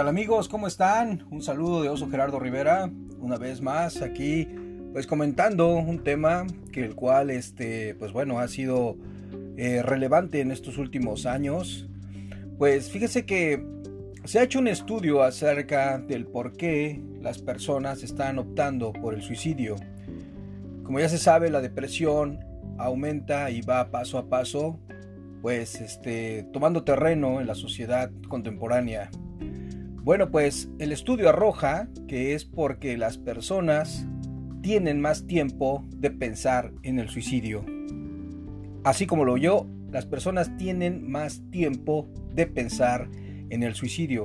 tal amigos? ¿Cómo están? Un saludo de Oso Gerardo Rivera, una vez más aquí, pues comentando un tema que el cual, este, pues bueno, ha sido eh, relevante en estos últimos años. Pues fíjese que se ha hecho un estudio acerca del por qué las personas están optando por el suicidio. Como ya se sabe, la depresión aumenta y va paso a paso, pues este, tomando terreno en la sociedad contemporánea. Bueno, pues el estudio arroja que es porque las personas tienen más tiempo de pensar en el suicidio. Así como lo oyó, las personas tienen más tiempo de pensar en el suicidio.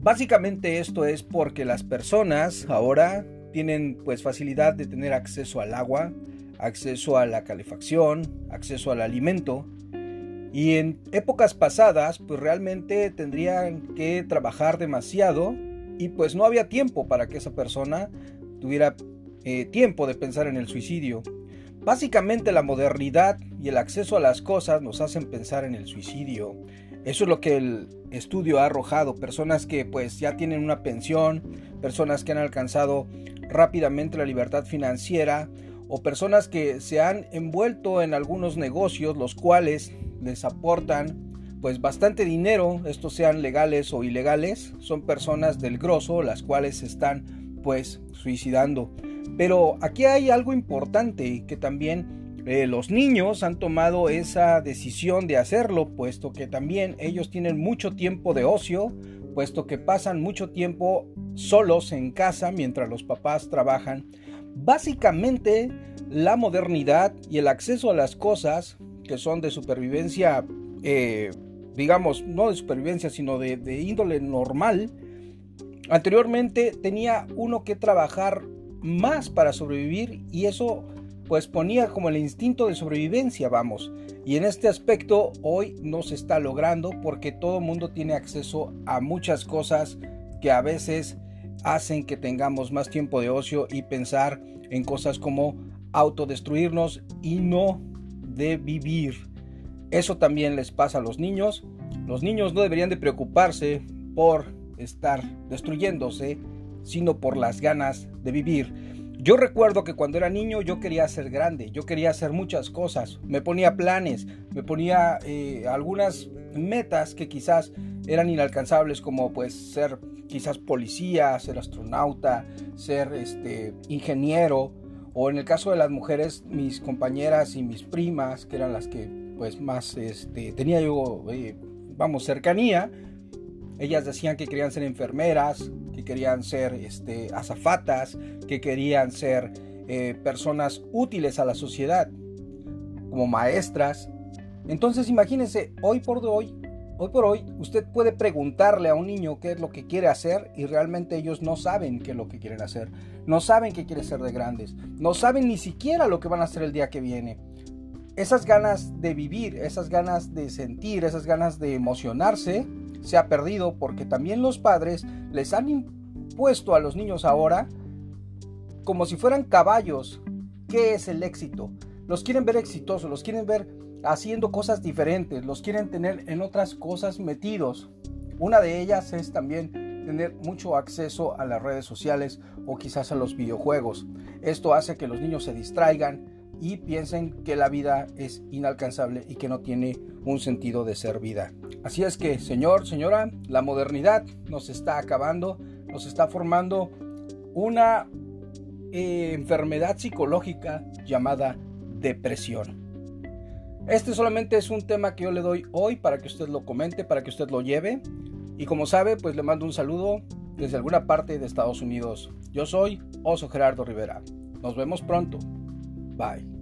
Básicamente esto es porque las personas ahora tienen pues facilidad de tener acceso al agua, acceso a la calefacción, acceso al alimento y en épocas pasadas, pues realmente tendrían que trabajar demasiado y pues no había tiempo para que esa persona tuviera eh, tiempo de pensar en el suicidio. Básicamente la modernidad y el acceso a las cosas nos hacen pensar en el suicidio. Eso es lo que el estudio ha arrojado. Personas que pues ya tienen una pensión, personas que han alcanzado rápidamente la libertad financiera o personas que se han envuelto en algunos negocios los cuales les aportan pues bastante dinero, estos sean legales o ilegales, son personas del grosso las cuales se están pues suicidando. Pero aquí hay algo importante que también eh, los niños han tomado esa decisión de hacerlo, puesto que también ellos tienen mucho tiempo de ocio, puesto que pasan mucho tiempo solos en casa mientras los papás trabajan. Básicamente la modernidad y el acceso a las cosas que son de supervivencia, eh, digamos, no de supervivencia, sino de, de índole normal, anteriormente tenía uno que trabajar más para sobrevivir y eso pues ponía como el instinto de sobrevivencia, vamos. Y en este aspecto hoy no se está logrando porque todo el mundo tiene acceso a muchas cosas que a veces hacen que tengamos más tiempo de ocio y pensar en cosas como autodestruirnos y no de vivir. Eso también les pasa a los niños. Los niños no deberían de preocuparse por estar destruyéndose, sino por las ganas de vivir. Yo recuerdo que cuando era niño yo quería ser grande, yo quería hacer muchas cosas, me ponía planes, me ponía eh, algunas metas que quizás eran inalcanzables como pues ser quizás policía, ser astronauta, ser este ingeniero, o en el caso de las mujeres, mis compañeras y mis primas, que eran las que pues más este, tenía yo, eh, vamos, cercanía, ellas decían que querían ser enfermeras, que querían ser este, azafatas, que querían ser eh, personas útiles a la sociedad, como maestras. Entonces imagínense, hoy por hoy Hoy por hoy usted puede preguntarle a un niño qué es lo que quiere hacer y realmente ellos no saben qué es lo que quieren hacer. No saben qué quiere ser de grandes. No saben ni siquiera lo que van a hacer el día que viene. Esas ganas de vivir, esas ganas de sentir, esas ganas de emocionarse se ha perdido porque también los padres les han impuesto a los niños ahora como si fueran caballos. ¿Qué es el éxito? Los quieren ver exitosos, los quieren ver haciendo cosas diferentes, los quieren tener en otras cosas metidos. Una de ellas es también tener mucho acceso a las redes sociales o quizás a los videojuegos. Esto hace que los niños se distraigan y piensen que la vida es inalcanzable y que no tiene un sentido de ser vida. Así es que, señor, señora, la modernidad nos está acabando, nos está formando una eh, enfermedad psicológica llamada depresión. Este solamente es un tema que yo le doy hoy para que usted lo comente, para que usted lo lleve. Y como sabe, pues le mando un saludo desde alguna parte de Estados Unidos. Yo soy Oso Gerardo Rivera. Nos vemos pronto. Bye.